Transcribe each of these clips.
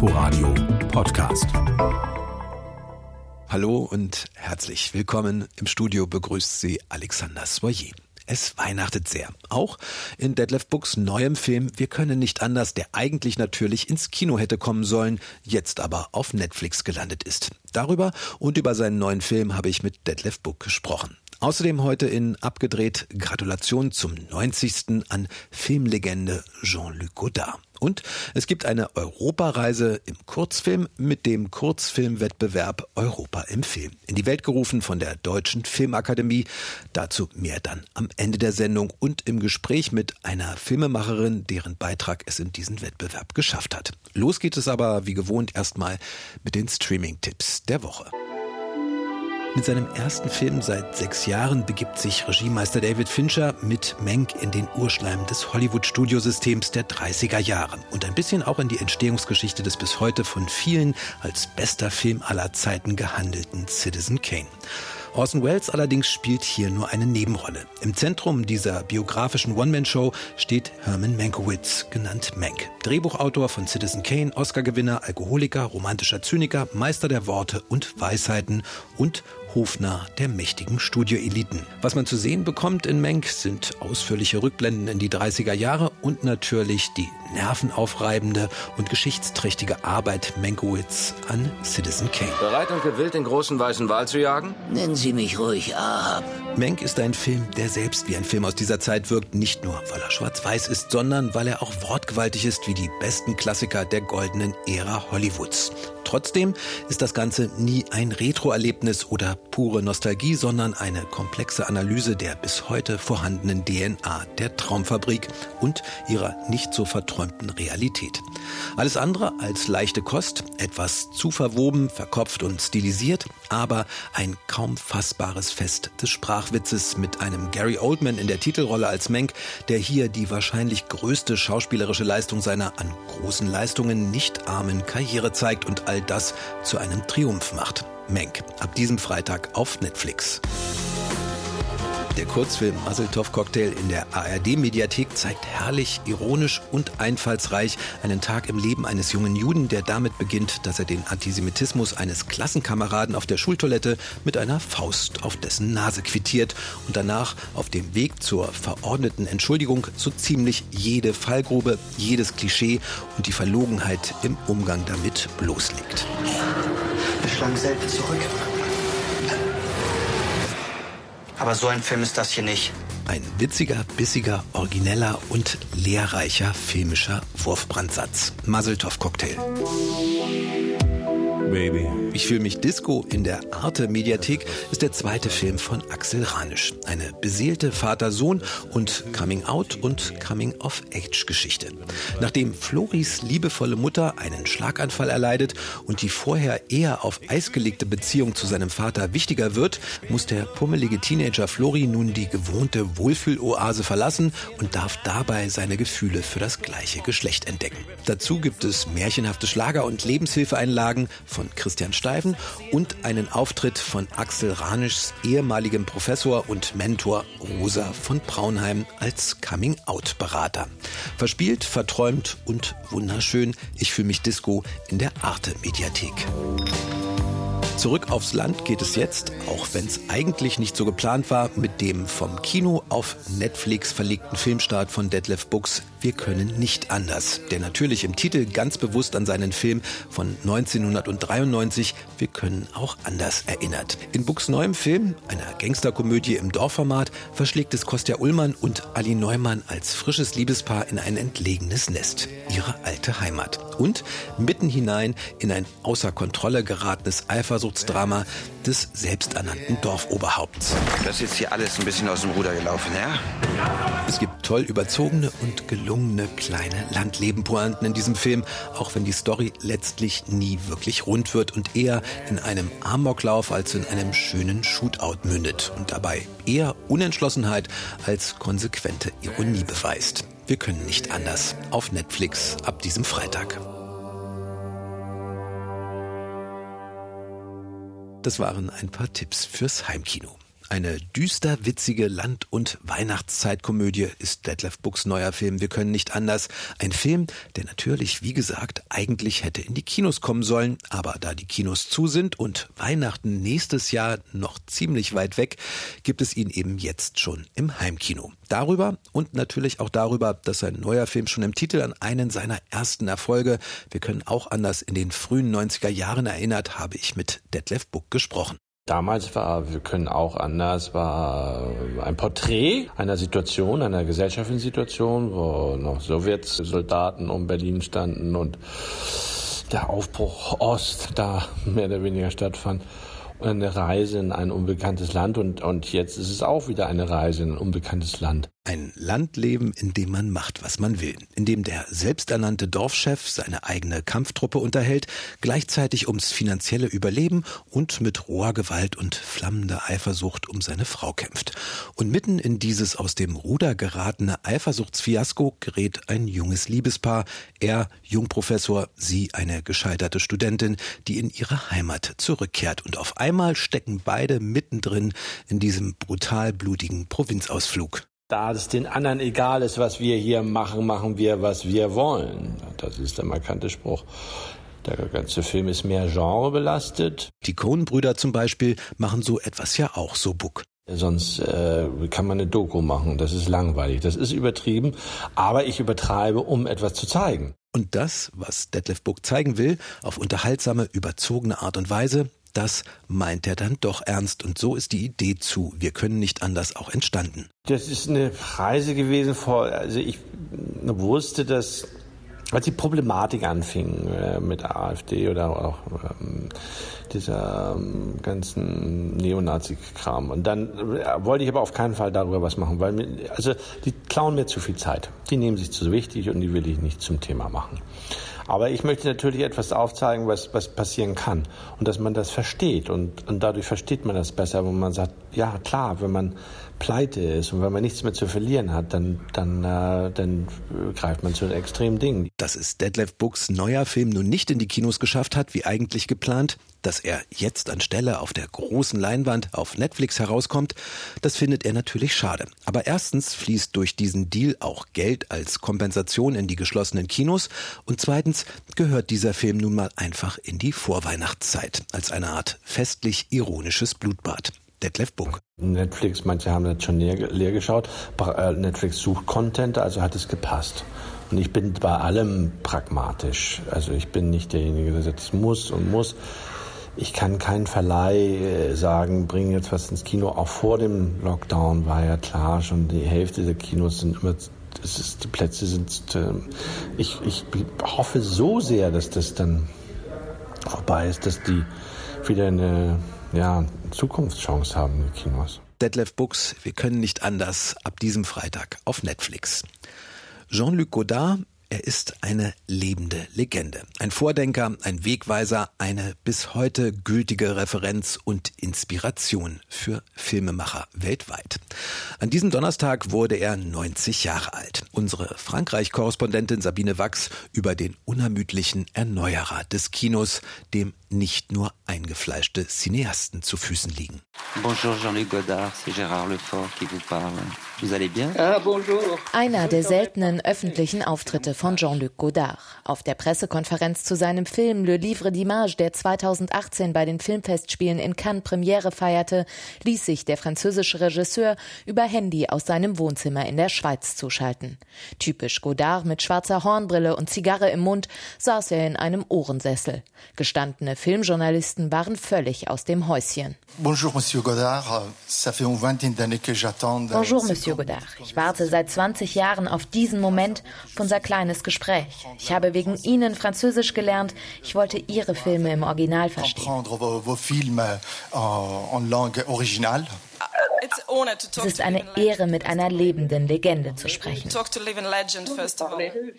Inforadio Podcast. Hallo und herzlich willkommen. Im Studio begrüßt Sie Alexander Soyer. Es weihnachtet sehr. Auch in Detlef Books neuem Film Wir können nicht anders, der eigentlich natürlich ins Kino hätte kommen sollen, jetzt aber auf Netflix gelandet ist. Darüber und über seinen neuen Film habe ich mit Detlef Book gesprochen. Außerdem heute in Abgedreht Gratulation zum 90. an Filmlegende Jean-Luc Godard. Und es gibt eine Europareise im Kurzfilm mit dem Kurzfilmwettbewerb Europa im Film. In die Welt gerufen von der Deutschen Filmakademie. Dazu mehr dann am Ende der Sendung und im Gespräch mit einer Filmemacherin, deren Beitrag es in diesen Wettbewerb geschafft hat. Los geht es aber wie gewohnt erstmal mit den Streaming-Tipps der Woche. Mit seinem ersten Film seit sechs Jahren begibt sich Regiemeister David Fincher mit Menk in den Urschleim des Hollywood-Studiosystems der 30er Jahre und ein bisschen auch in die Entstehungsgeschichte des bis heute von vielen als bester Film aller Zeiten gehandelten Citizen Kane. Orson Welles allerdings spielt hier nur eine Nebenrolle. Im Zentrum dieser biografischen One-Man-Show steht Herman Mankiewicz, genannt Mank. Drehbuchautor von Citizen Kane, Oscar-Gewinner, Alkoholiker, romantischer Zyniker, Meister der Worte und Weisheiten und hofnah der mächtigen Studioeliten. Was man zu sehen bekommt in Menk sind ausführliche Rückblenden in die 30er Jahre und natürlich die nervenaufreibende und geschichtsträchtige Arbeit Menkowitz an Citizen Kane. Bereit und gewillt, den großen weißen Wal zu jagen? Nennen Sie mich ruhig Ahab. Menk ist ein Film, der selbst wie ein Film aus dieser Zeit wirkt, nicht nur weil er schwarz-weiß ist, sondern weil er auch wortgewaltig ist wie die besten Klassiker der goldenen Ära Hollywoods. Trotzdem ist das Ganze nie ein Retro-Erlebnis oder pure Nostalgie, sondern eine komplexe Analyse der bis heute vorhandenen DNA der Traumfabrik und ihrer nicht so verträumten Realität. Alles andere als leichte Kost, etwas zu verwoben, verkopft und stilisiert, aber ein kaum fassbares Fest des Sprachwitzes mit einem Gary Oldman in der Titelrolle als Menk, der hier die wahrscheinlich größte schauspielerische Leistung seiner an großen Leistungen nicht armen Karriere zeigt und all das zu einem Triumph macht. Menk, ab diesem Freitag auf Netflix. Der Kurzfilm Maseltov Cocktail in der ARD-Mediathek zeigt herrlich, ironisch und einfallsreich einen Tag im Leben eines jungen Juden, der damit beginnt, dass er den Antisemitismus eines Klassenkameraden auf der Schultoilette mit einer Faust auf dessen Nase quittiert und danach auf dem Weg zur verordneten Entschuldigung so ziemlich jede Fallgrube, jedes Klischee und die Verlogenheit im Umgang damit bloßlegt. Wir schlagen selten zurück. Aber so ein Film ist das hier nicht. Ein witziger, bissiger, origineller und lehrreicher filmischer Wurfbrandsatz. Maseltov Cocktail. Baby. Ich fühle mich Disco in der Arte Mediathek ist der zweite Film von Axel Ranisch. Eine beseelte Vater-Sohn und Coming-out und Coming-of-Age-Geschichte. Nachdem Floris liebevolle Mutter einen Schlaganfall erleidet und die vorher eher auf Eis gelegte Beziehung zu seinem Vater wichtiger wird, muss der pummelige Teenager Flori nun die gewohnte Wohlfühloase verlassen und darf dabei seine Gefühle für das gleiche Geschlecht entdecken. Dazu gibt es märchenhafte Schlager- und Lebenshilfeeinlagen von Christian Steifen und einen Auftritt von Axel Ranischs ehemaligem Professor und Mentor Rosa von Braunheim als Coming-out-Berater. Verspielt, verträumt und wunderschön. Ich fühle mich Disco in der Arte-Mediathek. Zurück aufs Land geht es jetzt, auch wenn es eigentlich nicht so geplant war, mit dem vom Kino auf Netflix verlegten Filmstart von Detlef Books Wir können nicht anders, der natürlich im Titel ganz bewusst an seinen Film von 1993 Wir können auch anders erinnert. In Books neuem Film, einer Gangsterkomödie im Dorfformat, verschlägt es Kostja Ullmann und Ali Neumann als frisches Liebespaar in ein entlegenes Nest, ihre alte Heimat. Und mitten hinein in ein außer Kontrolle geratenes Eifersucht Eifersuchtsdrama des selbsternannten Dorfoberhaupts. Das ist hier alles ein bisschen aus dem Ruder gelaufen, ja? Es gibt toll überzogene und gelungene kleine Landlebenpointen in diesem Film, auch wenn die Story letztlich nie wirklich rund wird und eher in einem Amoklauf als in einem schönen Shootout mündet und dabei eher Unentschlossenheit als konsequente Ironie beweist. Wir können nicht anders. Auf Netflix ab diesem Freitag. Das waren ein paar Tipps fürs Heimkino. Eine düster witzige Land- und Weihnachtszeitkomödie ist Detlef Bucks neuer Film Wir können nicht anders. Ein Film, der natürlich, wie gesagt, eigentlich hätte in die Kinos kommen sollen, aber da die Kinos zu sind und Weihnachten nächstes Jahr noch ziemlich weit weg, gibt es ihn eben jetzt schon im Heimkino. Darüber und natürlich auch darüber, dass sein neuer Film schon im Titel an einen seiner ersten Erfolge, Wir können auch anders in den frühen 90er Jahren erinnert, habe ich mit Detlef Buck gesprochen. Damals war, wir können auch anders, war ein Porträt einer Situation, einer gesellschaftlichen Situation, wo noch Sowjetsoldaten um Berlin standen und der Aufbruch Ost da mehr oder weniger stattfand eine Reise in ein unbekanntes Land und, und jetzt ist es auch wieder eine Reise in ein unbekanntes Land. Ein Landleben, in dem man macht, was man will, in dem der selbsternannte Dorfchef seine eigene Kampftruppe unterhält, gleichzeitig ums finanzielle Überleben und mit roher Gewalt und flammender Eifersucht um seine Frau kämpft. Und mitten in dieses aus dem Ruder geratene Eifersuchtsfiasko gerät ein junges Liebespaar, er Jungprofessor, sie eine gescheiterte Studentin, die in ihre Heimat zurückkehrt und auf einmal stecken beide mittendrin in diesem brutal blutigen Provinzausflug. Da es den anderen egal ist, was wir hier machen, machen wir, was wir wollen. Das ist der markante Spruch. Der ganze Film ist mehr Genre belastet. Die Coen-Brüder zum Beispiel machen so etwas ja auch so Buck. Sonst äh, kann man eine Doku machen. Das ist langweilig. Das ist übertrieben. Aber ich übertreibe, um etwas zu zeigen. Und das, was Detlef Buck zeigen will, auf unterhaltsame, überzogene Art und Weise, das meint er dann doch ernst. Und so ist die Idee zu Wir können nicht anders auch entstanden. Das ist eine Reise gewesen vor, also ich wusste, dass als die Problematik anfing äh, mit AfD oder auch ähm, dieser ähm, ganzen Neonazi-Kram. Und dann äh, wollte ich aber auf keinen Fall darüber was machen, weil mir, also die klauen mir zu viel Zeit. Die nehmen sich zu wichtig und die will ich nicht zum Thema machen. Aber ich möchte natürlich etwas aufzeigen, was, was passieren kann und dass man das versteht und, und dadurch versteht man das besser, wo man sagt, ja klar, wenn man pleite ist und wenn man nichts mehr zu verlieren hat, dann, dann, äh, dann greift man zu den extremen Dingen. Dass es Detlef Books neuer Film nun nicht in die Kinos geschafft hat, wie eigentlich geplant, dass er jetzt anstelle auf der großen Leinwand auf Netflix herauskommt, das findet er natürlich schade. Aber erstens fließt durch diesen Deal auch Geld als Kompensation in die geschlossenen Kinos und zweitens gehört dieser Film nun mal einfach in die Vorweihnachtszeit als eine Art festlich ironisches Blutbad. Detlef Buck. Netflix, manche haben das schon leer, geschaut. Äh, Netflix sucht Content, also hat es gepasst. Und ich bin bei allem pragmatisch. Also ich bin nicht derjenige, der sagt, es muss und muss. Ich kann keinen Verleih äh, sagen, bring jetzt was ins Kino. Auch vor dem Lockdown war ja klar, schon die Hälfte der Kinos sind immer ist, die Plätze sind. Äh, ich, ich hoffe so sehr, dass das dann vorbei ist, dass die wieder eine ja, Zukunftschance haben, die Kinos. Detlef Books, wir können nicht anders, ab diesem Freitag auf Netflix. Jean-Luc Godard er ist eine lebende Legende. Ein Vordenker, ein Wegweiser, eine bis heute gültige Referenz und Inspiration für Filmemacher weltweit. An diesem Donnerstag wurde er 90 Jahre alt. Unsere Frankreich-Korrespondentin Sabine Wachs über den unermüdlichen Erneuerer des Kinos, dem nicht nur eingefleischte Cineasten zu Füßen liegen. Bonjour Jean-Luc Godard, c'est Gérard Lefort qui vous parle. Vous allez bien? Ah, bonjour. Einer der seltenen öffentlichen Auftritte von Jean-Luc Godard. Auf der Pressekonferenz zu seinem Film Le Livre d'Image, der 2018 bei den Filmfestspielen in Cannes Premiere feierte, ließ sich der französische Regisseur über Handy aus seinem Wohnzimmer in der Schweiz zuschalten. Typisch Godard mit schwarzer Hornbrille und Zigarre im Mund saß er in einem Ohrensessel. Gestandene Filmjournalisten waren völlig aus dem Häuschen. Bonjour, Monsieur Godard. Ça fait une vingtaine d'années que j'attends. Bonjour, Monsieur Godard. Ich warte seit 20 Jahren auf diesen Moment unser kleines Gespräch. Ich habe wegen Ihnen Französisch gelernt. Ich wollte Ihre Filme im Original verstehen. Es ist eine Ehre, mit einer lebenden Legende zu sprechen.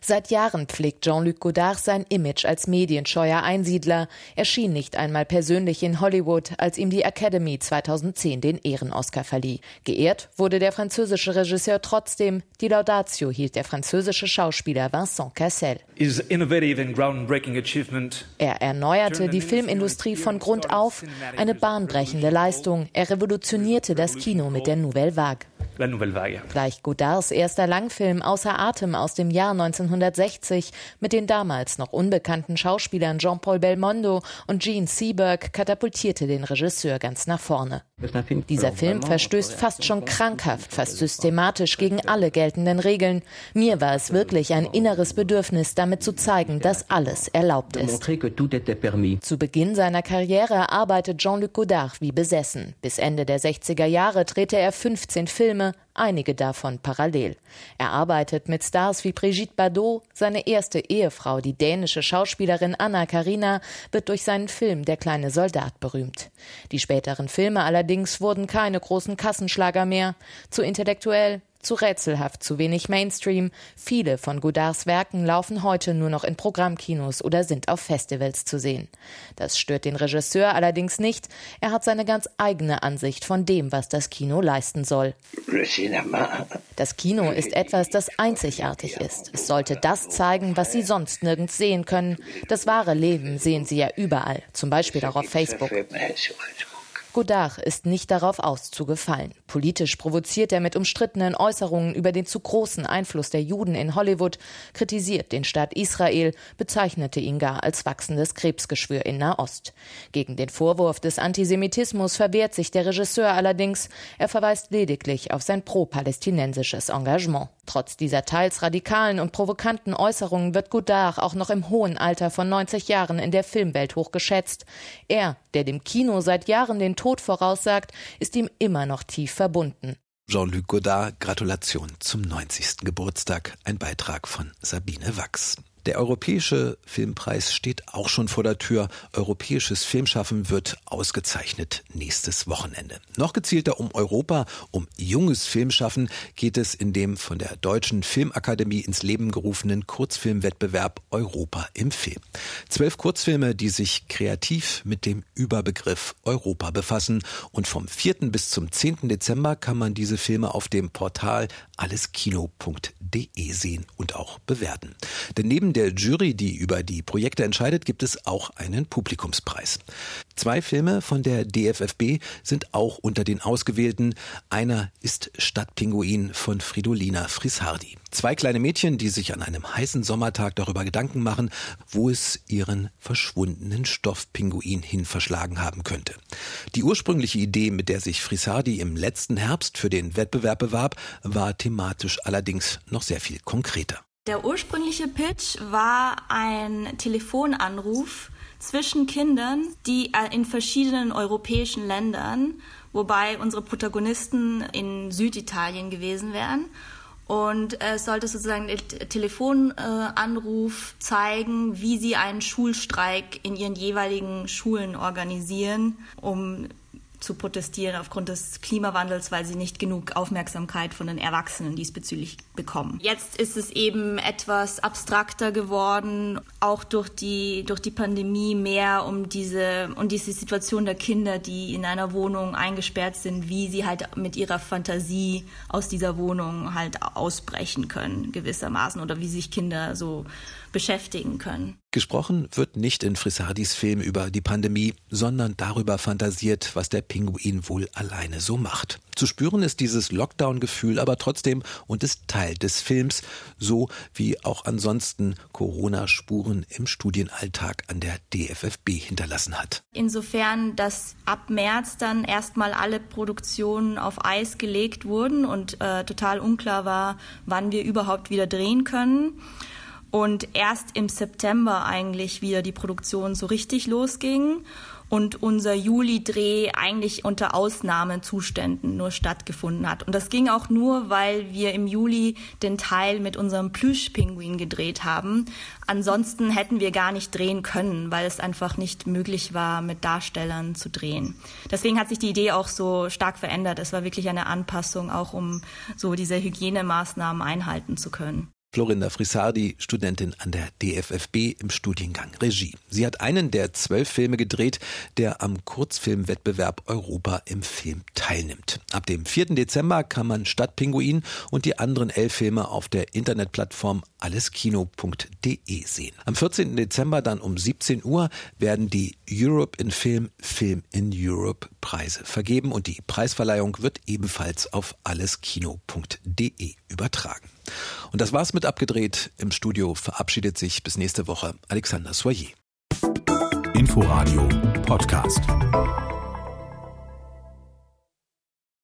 Seit Jahren pflegt Jean-Luc Godard sein Image als medienscheuer Einsiedler. Er schien nicht einmal persönlich in Hollywood, als ihm die Academy 2010 den Ehrenoskar verlieh. Geehrt wurde der französische Regisseur trotzdem. Die Laudatio hielt der französische Schauspieler Vincent Cassel. Er erneuerte die Filmindustrie von Grund auf, eine bahnbrechende Leistung. Er revolutionierte das Kino mit der Nouvelle Vague. Gleich Godards erster Langfilm Außer Atem aus dem Jahr 1960 mit den damals noch unbekannten Schauspielern Jean-Paul Belmondo und Gene Seberg katapultierte den Regisseur ganz nach vorne. Dieser Film verstößt fast schon krankhaft, fast systematisch gegen alle geltenden Regeln. Mir war es wirklich ein inneres Bedürfnis, damit zu zeigen, dass alles erlaubt ist. Zu Beginn seiner Karriere arbeitet Jean-Luc Godard wie besessen. Bis Ende der 60er Jahre drehte er 15 Filme, einige davon parallel. Er arbeitet mit Stars wie Brigitte Bardot, seine erste Ehefrau, die dänische Schauspielerin Anna Karina, wird durch seinen Film Der kleine Soldat berühmt. Die späteren Filme allerdings wurden keine großen Kassenschlager mehr, zu intellektuell, zu rätselhaft, zu wenig Mainstream. Viele von Godards Werken laufen heute nur noch in Programmkinos oder sind auf Festivals zu sehen. Das stört den Regisseur allerdings nicht. Er hat seine ganz eigene Ansicht von dem, was das Kino leisten soll. Das Kino ist etwas, das einzigartig ist. Es sollte das zeigen, was Sie sonst nirgends sehen können. Das wahre Leben sehen Sie ja überall, zum Beispiel auch auf Facebook. Godard ist nicht darauf aus zu gefallen. Politisch provoziert er mit umstrittenen Äußerungen über den zu großen Einfluss der Juden in Hollywood, kritisiert den Staat Israel, bezeichnete ihn gar als wachsendes Krebsgeschwür in Nahost. Gegen den Vorwurf des Antisemitismus verwehrt sich der Regisseur allerdings. Er verweist lediglich auf sein pro-palästinensisches Engagement. Trotz dieser teils radikalen und provokanten Äußerungen wird Godard auch noch im hohen Alter von 90 Jahren in der Filmwelt hochgeschätzt. Er, der dem Kino seit Jahren den Tod voraussagt, ist ihm immer noch tief verbunden. Jean-Luc Godard, Gratulation zum 90. Geburtstag. Ein Beitrag von Sabine Wachs. Der Europäische Filmpreis steht auch schon vor der Tür. Europäisches Filmschaffen wird ausgezeichnet nächstes Wochenende. Noch gezielter um Europa, um junges Filmschaffen geht es in dem von der Deutschen Filmakademie ins Leben gerufenen Kurzfilmwettbewerb Europa im Film. Zwölf Kurzfilme, die sich kreativ mit dem Überbegriff Europa befassen. Und vom 4. bis zum 10. Dezember kann man diese Filme auf dem Portal alleskino.de sehen und auch bewerten. Denn neben der Jury, die über die Projekte entscheidet, gibt es auch einen Publikumspreis. Zwei Filme von der DFFB sind auch unter den ausgewählten. Einer ist Stadtpinguin von Fridolina Frisardi. Zwei kleine Mädchen, die sich an einem heißen Sommertag darüber Gedanken machen, wo es ihren verschwundenen Stoffpinguin hin verschlagen haben könnte. Die ursprüngliche Idee, mit der sich Frisardi im letzten Herbst für den Wettbewerb bewarb, war thematisch allerdings noch sehr viel konkreter. Der ursprüngliche Pitch war ein Telefonanruf zwischen Kindern, die äh, in verschiedenen europäischen Ländern, wobei unsere Protagonisten in Süditalien gewesen wären. Und es sollte sozusagen der Telefonanruf zeigen, wie sie einen Schulstreik in ihren jeweiligen Schulen organisieren, um zu protestieren aufgrund des Klimawandels, weil sie nicht genug Aufmerksamkeit von den Erwachsenen diesbezüglich bekommen. Jetzt ist es eben etwas abstrakter geworden, auch durch die, durch die Pandemie mehr um diese, um diese Situation der Kinder, die in einer Wohnung eingesperrt sind, wie sie halt mit ihrer Fantasie aus dieser Wohnung halt ausbrechen können, gewissermaßen, oder wie sich Kinder so beschäftigen können. Gesprochen wird nicht in Frisardis Film über die Pandemie, sondern darüber fantasiert, was der Pinguin wohl alleine so macht. Zu spüren ist dieses Lockdown-Gefühl aber trotzdem und ist Teil des Films, so wie auch ansonsten Corona-Spuren im Studienalltag an der DFFB hinterlassen hat. Insofern, dass ab März dann erstmal alle Produktionen auf Eis gelegt wurden und äh, total unklar war, wann wir überhaupt wieder drehen können. Und erst im September eigentlich wieder die Produktion so richtig losging und unser Juli-Dreh eigentlich unter Ausnahmezuständen nur stattgefunden hat. Und das ging auch nur, weil wir im Juli den Teil mit unserem Plüschpinguin gedreht haben. Ansonsten hätten wir gar nicht drehen können, weil es einfach nicht möglich war, mit Darstellern zu drehen. Deswegen hat sich die Idee auch so stark verändert. Es war wirklich eine Anpassung, auch um so diese Hygienemaßnahmen einhalten zu können. Florinda Frissardi, Studentin an der DFFB im Studiengang Regie. Sie hat einen der zwölf Filme gedreht, der am Kurzfilmwettbewerb Europa im Film teilnimmt. Ab dem 4. Dezember kann man Stadtpinguin und die anderen elf Filme auf der Internetplattform alleskino.de sehen. Am 14. Dezember dann um 17 Uhr werden die Europe in Film Film in Europe Preise vergeben und die Preisverleihung wird ebenfalls auf alleskino.de übertragen. Und das war's mit abgedreht. Im Studio verabschiedet sich bis nächste Woche Alexander Soyer. Inforadio Podcast.